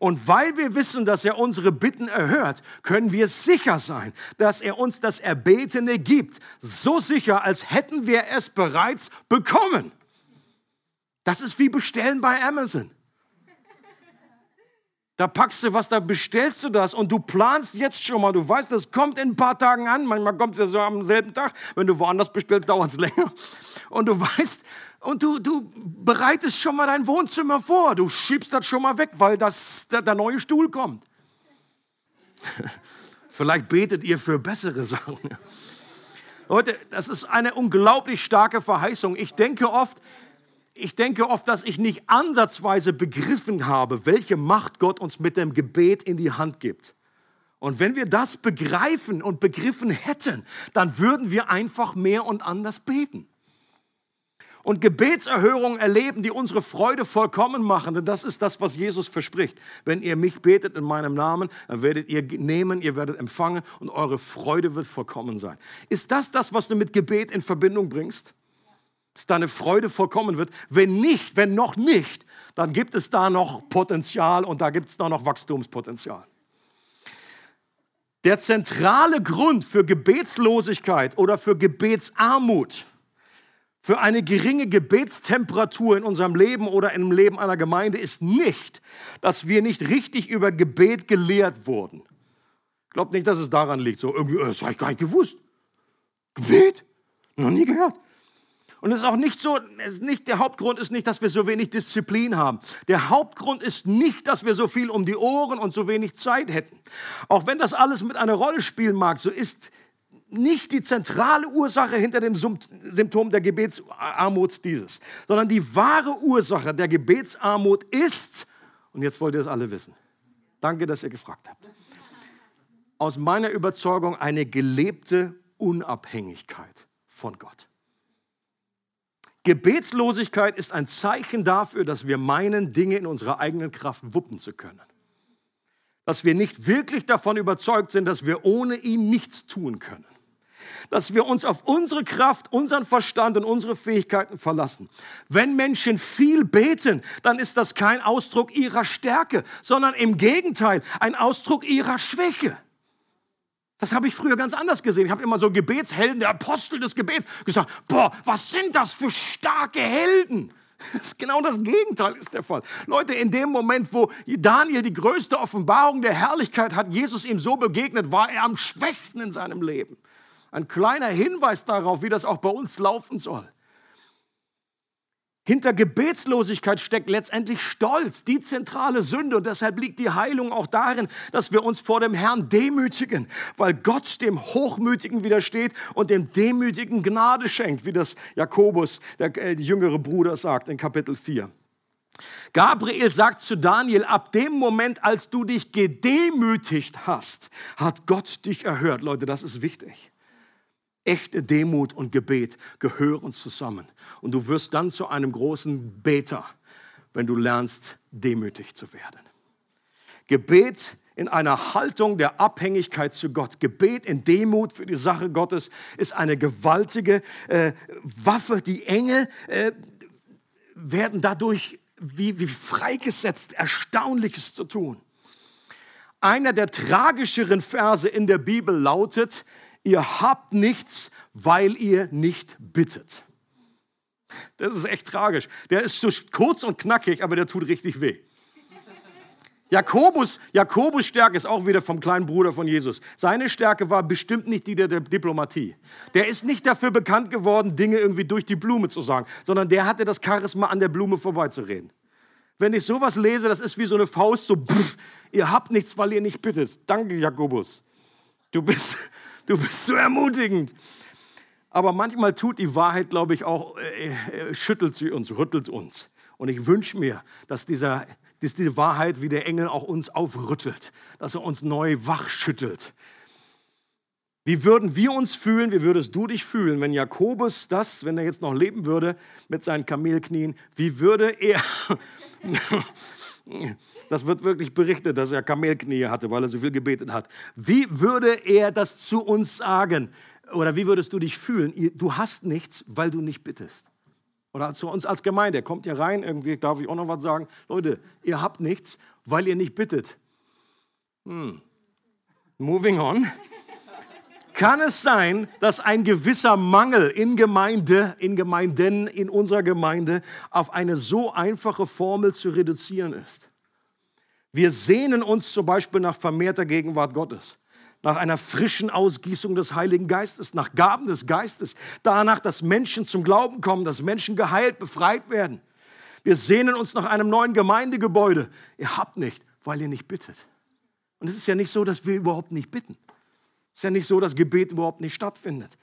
Und weil wir wissen, dass er unsere Bitten erhört, können wir sicher sein, dass er uns das Erbetene gibt. So sicher, als hätten wir es bereits bekommen. Das ist wie bestellen bei Amazon. Da packst du was, da bestellst du das und du planst jetzt schon mal. Du weißt, das kommt in ein paar Tagen an. Manchmal kommt es ja so am selben Tag. Wenn du woanders bestellst, dauert es länger. Und du weißt, und du, du bereitest schon mal dein Wohnzimmer vor. Du schiebst das schon mal weg, weil das, der, der neue Stuhl kommt. Vielleicht betet ihr für bessere Sachen. Leute, das ist eine unglaublich starke Verheißung. Ich denke oft, ich denke oft, dass ich nicht ansatzweise begriffen habe, welche Macht Gott uns mit dem Gebet in die Hand gibt. Und wenn wir das begreifen und begriffen hätten, dann würden wir einfach mehr und anders beten und Gebetserhörungen erleben, die unsere Freude vollkommen machen. Denn das ist das, was Jesus verspricht. Wenn ihr mich betet in meinem Namen, dann werdet ihr nehmen, ihr werdet empfangen und eure Freude wird vollkommen sein. Ist das das, was du mit Gebet in Verbindung bringst? Dass deine Freude vollkommen wird? Wenn nicht, wenn noch nicht, dann gibt es da noch Potenzial und da gibt es da noch Wachstumspotenzial. Der zentrale Grund für Gebetslosigkeit oder für Gebetsarmut für eine geringe Gebetstemperatur in unserem Leben oder im Leben einer Gemeinde ist nicht, dass wir nicht richtig über Gebet gelehrt wurden. Glaubt nicht, dass es daran liegt. So irgendwie, das habe ich gar nicht gewusst. Gebet? Noch nie gehört. Und es ist auch nicht so, nicht, der Hauptgrund ist nicht, dass wir so wenig Disziplin haben. Der Hauptgrund ist nicht, dass wir so viel um die Ohren und so wenig Zeit hätten. Auch wenn das alles mit einer Rolle spielen mag, so ist nicht die zentrale Ursache hinter dem Symptom der Gebetsarmut dieses, sondern die wahre Ursache der Gebetsarmut ist, und jetzt wollt ihr es alle wissen, danke, dass ihr gefragt habt, aus meiner Überzeugung eine gelebte Unabhängigkeit von Gott. Gebetslosigkeit ist ein Zeichen dafür, dass wir meinen, Dinge in unserer eigenen Kraft wuppen zu können. Dass wir nicht wirklich davon überzeugt sind, dass wir ohne ihn nichts tun können dass wir uns auf unsere Kraft, unseren Verstand und unsere Fähigkeiten verlassen. Wenn Menschen viel beten, dann ist das kein Ausdruck ihrer Stärke, sondern im Gegenteil ein Ausdruck ihrer Schwäche. Das habe ich früher ganz anders gesehen. Ich habe immer so Gebetshelden, der Apostel des Gebets, gesagt, boah, was sind das für starke Helden? Das ist genau das Gegenteil ist der Fall. Leute, in dem Moment, wo Daniel die größte Offenbarung der Herrlichkeit hat, Jesus ihm so begegnet, war er am schwächsten in seinem Leben. Ein kleiner Hinweis darauf, wie das auch bei uns laufen soll. Hinter Gebetslosigkeit steckt letztendlich Stolz, die zentrale Sünde. Und deshalb liegt die Heilung auch darin, dass wir uns vor dem Herrn demütigen, weil Gott dem Hochmütigen widersteht und dem Demütigen Gnade schenkt, wie das Jakobus, der äh, jüngere Bruder, sagt in Kapitel 4. Gabriel sagt zu Daniel, ab dem Moment, als du dich gedemütigt hast, hat Gott dich erhört. Leute, das ist wichtig. Echte Demut und Gebet gehören zusammen. Und du wirst dann zu einem großen Beter, wenn du lernst, demütig zu werden. Gebet in einer Haltung der Abhängigkeit zu Gott. Gebet in Demut für die Sache Gottes ist eine gewaltige äh, Waffe. Die Engel äh, werden dadurch wie, wie freigesetzt, Erstaunliches zu tun. Einer der tragischeren Verse in der Bibel lautet, ihr habt nichts, weil ihr nicht bittet. Das ist echt tragisch. Der ist so kurz und knackig, aber der tut richtig weh. Jakobus, Jakobus Stärke ist auch wieder vom kleinen Bruder von Jesus. Seine Stärke war bestimmt nicht die der, Diplomatie. Der ist nicht dafür bekannt geworden, Dinge irgendwie durch die Blume zu sagen, sondern der hatte das Charisma, an der Blume vorbeizureden. Wenn ich sowas lese, das ist wie so eine Faust, so, pff, ihr habt nichts, weil ihr nicht bittet. Danke, Jakobus. Du bist, du bist so ermutigend. Aber manchmal tut die Wahrheit, glaube ich, auch, äh, äh, schüttelt sie uns, rüttelt uns. Und ich wünsche mir, dass, dieser, dass diese Wahrheit wie der Engel auch uns aufrüttelt, dass er uns neu wachschüttelt. Wie würden wir uns fühlen, wie würdest du dich fühlen, wenn Jakobus das, wenn er jetzt noch leben würde, mit seinen Kamelknien, wie würde er, das wird wirklich berichtet, dass er Kamelknie hatte, weil er so viel gebetet hat, wie würde er das zu uns sagen? Oder wie würdest du dich fühlen? Du hast nichts, weil du nicht bittest. Oder zu uns als Gemeinde, kommt ihr rein, irgendwie darf ich auch noch was sagen. Leute, ihr habt nichts, weil ihr nicht bittet. Hm. Moving on. Kann es sein, dass ein gewisser Mangel in Gemeinde, in Gemeinden, in unserer Gemeinde auf eine so einfache Formel zu reduzieren ist? Wir sehnen uns zum Beispiel nach vermehrter Gegenwart Gottes nach einer frischen Ausgießung des Heiligen Geistes, nach Gaben des Geistes, danach, dass Menschen zum Glauben kommen, dass Menschen geheilt, befreit werden. Wir sehnen uns nach einem neuen Gemeindegebäude. Ihr habt nicht, weil ihr nicht bittet. Und es ist ja nicht so, dass wir überhaupt nicht bitten. Ist ja nicht so, dass Gebet überhaupt nicht stattfindet.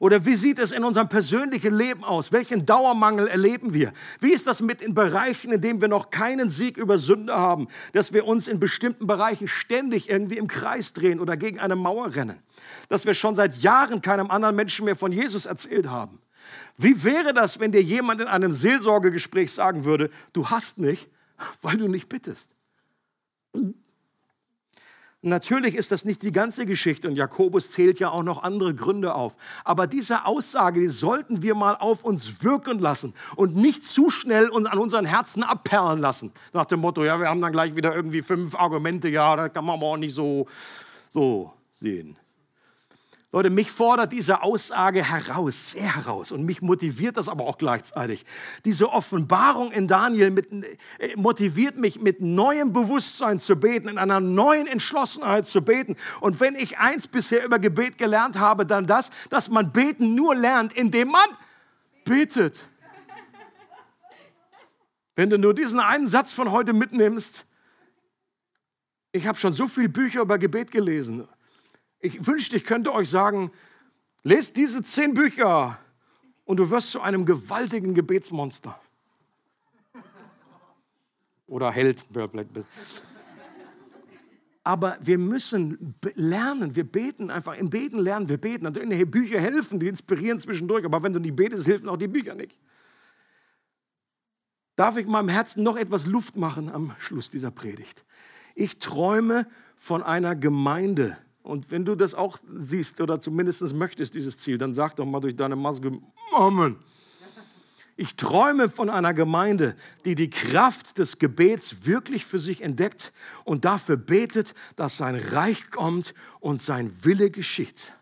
Oder wie sieht es in unserem persönlichen Leben aus? Welchen Dauermangel erleben wir? Wie ist das mit den Bereichen, in denen wir noch keinen Sieg über Sünde haben, dass wir uns in bestimmten Bereichen ständig irgendwie im Kreis drehen oder gegen eine Mauer rennen? Dass wir schon seit Jahren keinem anderen Menschen mehr von Jesus erzählt haben? Wie wäre das, wenn dir jemand in einem Seelsorgegespräch sagen würde, du hast nicht, weil du nicht bittest? Natürlich ist das nicht die ganze Geschichte und Jakobus zählt ja auch noch andere Gründe auf. Aber diese Aussage, die sollten wir mal auf uns wirken lassen und nicht zu schnell uns an unseren Herzen abperlen lassen. Nach dem Motto, ja, wir haben dann gleich wieder irgendwie fünf Argumente, ja, da kann man aber auch nicht so, so sehen. Leute, mich fordert diese Aussage heraus, sehr heraus. Und mich motiviert das aber auch gleichzeitig. Diese Offenbarung in Daniel mit, äh, motiviert mich, mit neuem Bewusstsein zu beten, in einer neuen Entschlossenheit zu beten. Und wenn ich eins bisher über Gebet gelernt habe, dann das, dass man beten nur lernt, indem man betet. Wenn du nur diesen einen Satz von heute mitnimmst, ich habe schon so viele Bücher über Gebet gelesen ich wünschte, ich könnte euch sagen, lest diese zehn Bücher und du wirst zu einem gewaltigen Gebetsmonster. Oder Held. Aber wir müssen lernen, wir beten einfach, im Beten lernen wir beten. Natürlich, Bücher helfen, die inspirieren zwischendurch, aber wenn du nicht betest, helfen auch die Bücher nicht. Darf ich meinem Herzen noch etwas Luft machen am Schluss dieser Predigt? Ich träume von einer Gemeinde, und wenn du das auch siehst oder zumindest möchtest, dieses Ziel, dann sag doch mal durch deine Maske, Amen. Ich träume von einer Gemeinde, die die Kraft des Gebets wirklich für sich entdeckt und dafür betet, dass sein Reich kommt und sein Wille geschieht.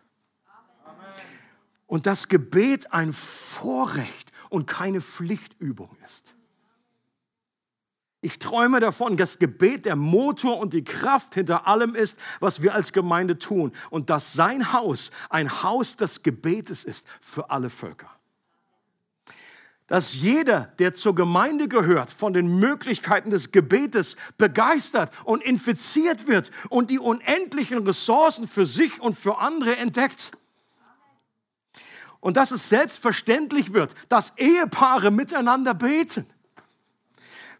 Und das Gebet ein Vorrecht und keine Pflichtübung ist. Ich träume davon, dass Gebet der Motor und die Kraft hinter allem ist, was wir als Gemeinde tun. Und dass sein Haus ein Haus des Gebetes ist für alle Völker. Dass jeder, der zur Gemeinde gehört, von den Möglichkeiten des Gebetes begeistert und infiziert wird und die unendlichen Ressourcen für sich und für andere entdeckt. Und dass es selbstverständlich wird, dass Ehepaare miteinander beten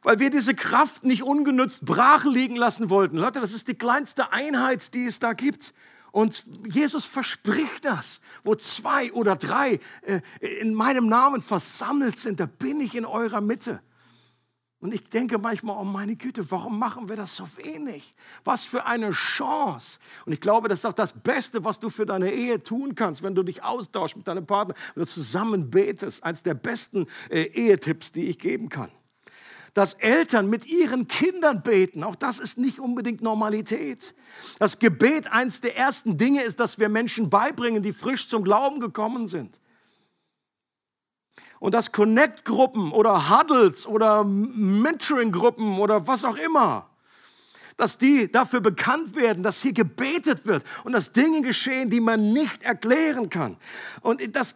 weil wir diese Kraft nicht ungenutzt brach liegen lassen wollten. Leute, das ist die kleinste Einheit, die es da gibt. Und Jesus verspricht das, wo zwei oder drei äh, in meinem Namen versammelt sind, da bin ich in eurer Mitte. Und ich denke manchmal, oh meine Güte, warum machen wir das so wenig? Was für eine Chance. Und ich glaube, das ist auch das Beste, was du für deine Ehe tun kannst, wenn du dich austauschst mit deinem Partner, wenn du zusammen betest. Eins der besten äh, Ehetipps, die ich geben kann. Dass Eltern mit ihren Kindern beten. Auch das ist nicht unbedingt Normalität. Das Gebet eines der ersten Dinge ist, dass wir Menschen beibringen, die frisch zum Glauben gekommen sind. Und dass Connect-Gruppen oder Huddles oder Mentoring-Gruppen oder was auch immer, dass die dafür bekannt werden, dass hier gebetet wird und dass Dinge geschehen, die man nicht erklären kann. Und das,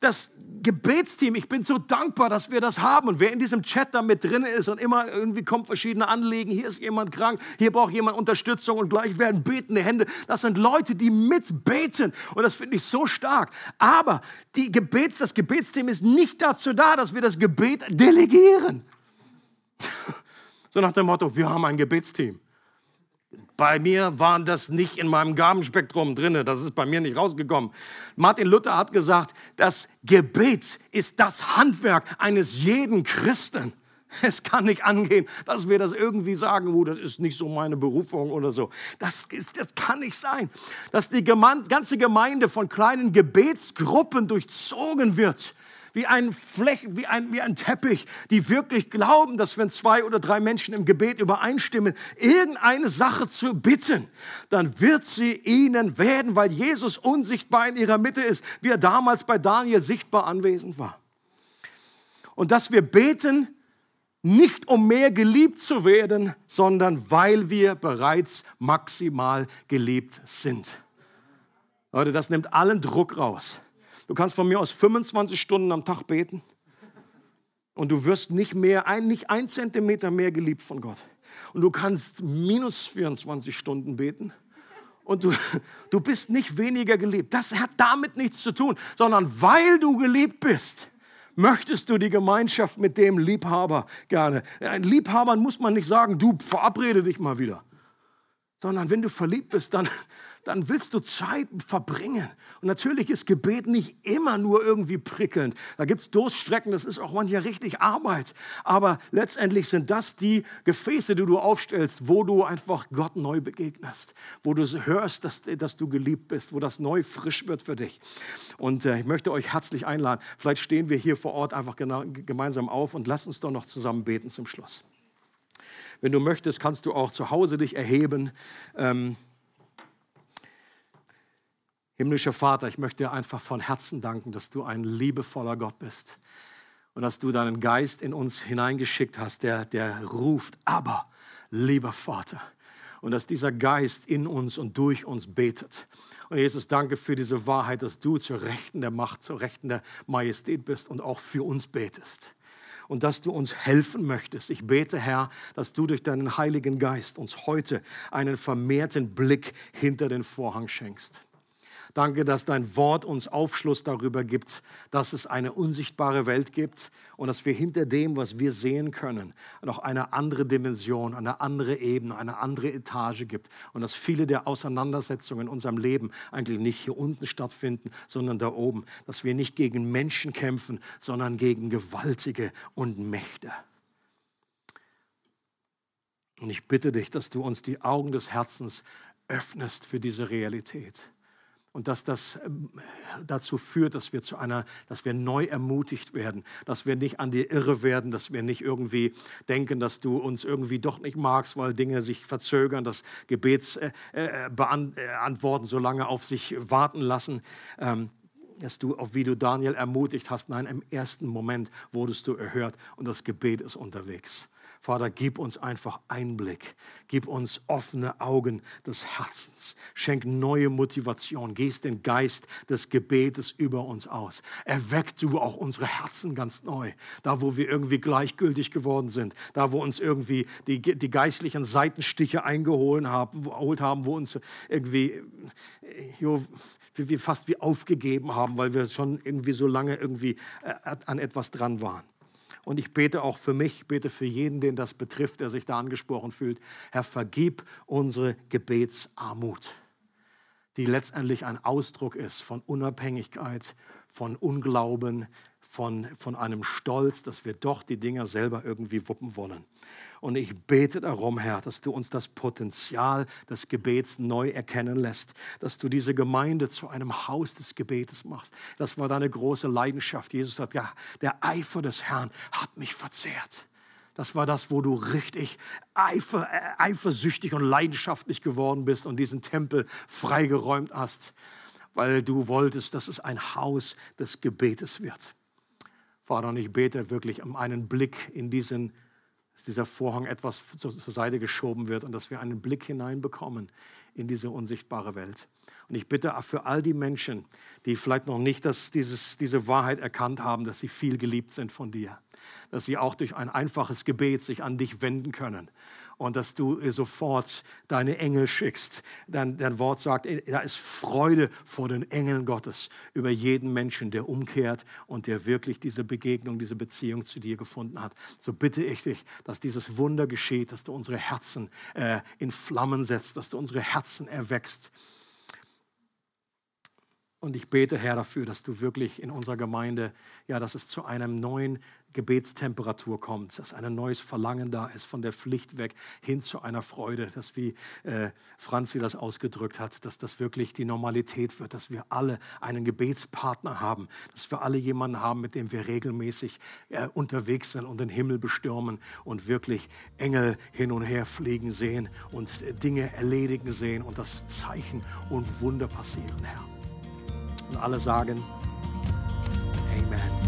das Gebetsteam, ich bin so dankbar, dass wir das haben. Und wer in diesem Chat da mit drin ist und immer irgendwie kommt verschiedene Anliegen, hier ist jemand krank, hier braucht jemand Unterstützung und gleich werden betende Hände. Das sind Leute, die mitbeten. Und das finde ich so stark. Aber die Gebets, das Gebetsteam ist nicht dazu da, dass wir das Gebet delegieren. So nach dem Motto, wir haben ein Gebetsteam. Bei mir waren das nicht in meinem Gabenspektrum drin, das ist bei mir nicht rausgekommen. Martin Luther hat gesagt, das Gebet ist das Handwerk eines jeden Christen. Es kann nicht angehen, dass wir das irgendwie sagen, oh, das ist nicht so meine Berufung oder so. Das, ist, das kann nicht sein, dass die ganze Gemeinde von kleinen Gebetsgruppen durchzogen wird wie ein, Flech, wie, ein, wie ein Teppich, die wirklich glauben, dass wenn zwei oder drei Menschen im Gebet übereinstimmen, irgendeine Sache zu bitten, dann wird sie ihnen werden, weil Jesus unsichtbar in ihrer Mitte ist, wie er damals bei Daniel sichtbar anwesend war. Und dass wir beten, nicht um mehr geliebt zu werden, sondern weil wir bereits maximal geliebt sind. Leute, das nimmt allen Druck raus. Du kannst von mir aus 25 Stunden am Tag beten und du wirst nicht mehr, nicht ein Zentimeter mehr geliebt von Gott. Und du kannst minus 24 Stunden beten und du, du bist nicht weniger geliebt. Das hat damit nichts zu tun, sondern weil du geliebt bist, möchtest du die Gemeinschaft mit dem Liebhaber gerne. Ein Liebhabern muss man nicht sagen, du verabrede dich mal wieder, sondern wenn du verliebt bist, dann, dann willst du Zeit verbringen. Und natürlich ist Gebet nicht immer nur irgendwie prickelnd. Da gibt es Durststrecken, das ist auch manchmal richtig Arbeit. Aber letztendlich sind das die Gefäße, die du aufstellst, wo du einfach Gott neu begegnest, wo du hörst, dass, dass du geliebt bist, wo das neu frisch wird für dich. Und äh, ich möchte euch herzlich einladen. Vielleicht stehen wir hier vor Ort einfach genau, gemeinsam auf und lass uns doch noch zusammen beten zum Schluss. Wenn du möchtest, kannst du auch zu Hause dich erheben. Ähm, Himmlischer Vater, ich möchte dir einfach von Herzen danken, dass du ein liebevoller Gott bist und dass du deinen Geist in uns hineingeschickt hast, der, der ruft, aber lieber Vater. Und dass dieser Geist in uns und durch uns betet. Und Jesus, danke für diese Wahrheit, dass du zur Rechten der Macht, zur Rechten der Majestät bist und auch für uns betest. Und dass du uns helfen möchtest. Ich bete, Herr, dass du durch deinen Heiligen Geist uns heute einen vermehrten Blick hinter den Vorhang schenkst. Danke, dass dein Wort uns Aufschluss darüber gibt, dass es eine unsichtbare Welt gibt und dass wir hinter dem, was wir sehen können, noch eine andere Dimension, eine andere Ebene, eine andere Etage gibt und dass viele der Auseinandersetzungen in unserem Leben eigentlich nicht hier unten stattfinden, sondern da oben, dass wir nicht gegen Menschen kämpfen, sondern gegen Gewaltige und Mächte. Und ich bitte dich, dass du uns die Augen des Herzens öffnest für diese Realität und dass das ähm, dazu führt, dass wir zu einer, dass wir neu ermutigt werden, dass wir nicht an dir irre werden, dass wir nicht irgendwie denken, dass du uns irgendwie doch nicht magst, weil Dinge sich verzögern, dass Gebetsbeantworten äh, äh, so lange auf sich warten lassen. Ähm, dass du, auch wie du Daniel ermutigt hast, nein, im ersten Moment wurdest du erhört und das Gebet ist unterwegs. Vater, gib uns einfach Einblick, gib uns offene Augen des Herzens, schenk neue Motivation, gehst den Geist des Gebetes über uns aus. Erweck du auch unsere Herzen ganz neu, da wo wir irgendwie gleichgültig geworden sind, da wo uns irgendwie die, die geistlichen Seitenstiche eingeholt haben, wo uns irgendwie jo, wir fast wie aufgegeben haben, weil wir schon irgendwie so lange irgendwie äh, an etwas dran waren. Und ich bete auch für mich, bete für jeden, den das betrifft, der sich da angesprochen fühlt. Herr, vergib unsere Gebetsarmut, die letztendlich ein Ausdruck ist von Unabhängigkeit, von Unglauben, von, von einem Stolz, dass wir doch die Dinger selber irgendwie wuppen wollen. Und ich bete darum, Herr, dass du uns das Potenzial des Gebets neu erkennen lässt, dass du diese Gemeinde zu einem Haus des Gebetes machst. Das war deine große Leidenschaft. Jesus sagt, ja, der Eifer des Herrn hat mich verzehrt. Das war das, wo du richtig eifer, äh, eifersüchtig und leidenschaftlich geworden bist und diesen Tempel freigeräumt hast, weil du wolltest, dass es ein Haus des Gebetes wird. Vater, und ich bete wirklich um einen Blick in diesen, dass dieser Vorhang etwas zur Seite geschoben wird und dass wir einen Blick hineinbekommen in diese unsichtbare Welt. Und ich bitte für all die Menschen, die vielleicht noch nicht das, dieses, diese Wahrheit erkannt haben, dass sie viel geliebt sind von dir dass sie auch durch ein einfaches Gebet sich an dich wenden können und dass du sofort deine Engel schickst. Dein, dein Wort sagt, da ist Freude vor den Engeln Gottes über jeden Menschen, der umkehrt und der wirklich diese Begegnung, diese Beziehung zu dir gefunden hat. So bitte ich dich, dass dieses Wunder geschieht, dass du unsere Herzen äh, in Flammen setzt, dass du unsere Herzen erwächst. Und ich bete, Herr, dafür, dass du wirklich in unserer Gemeinde, ja, dass es zu einem neuen Gebetstemperatur kommt, dass ein neues Verlangen da ist von der Pflicht weg hin zu einer Freude, dass wie äh, Franzi das ausgedrückt hat, dass das wirklich die Normalität wird, dass wir alle einen Gebetspartner haben, dass wir alle jemanden haben, mit dem wir regelmäßig äh, unterwegs sind und den Himmel bestürmen und wirklich Engel hin und her fliegen sehen und äh, Dinge erledigen sehen und das Zeichen und Wunder passieren, Herr. Und alle sagen, Amen.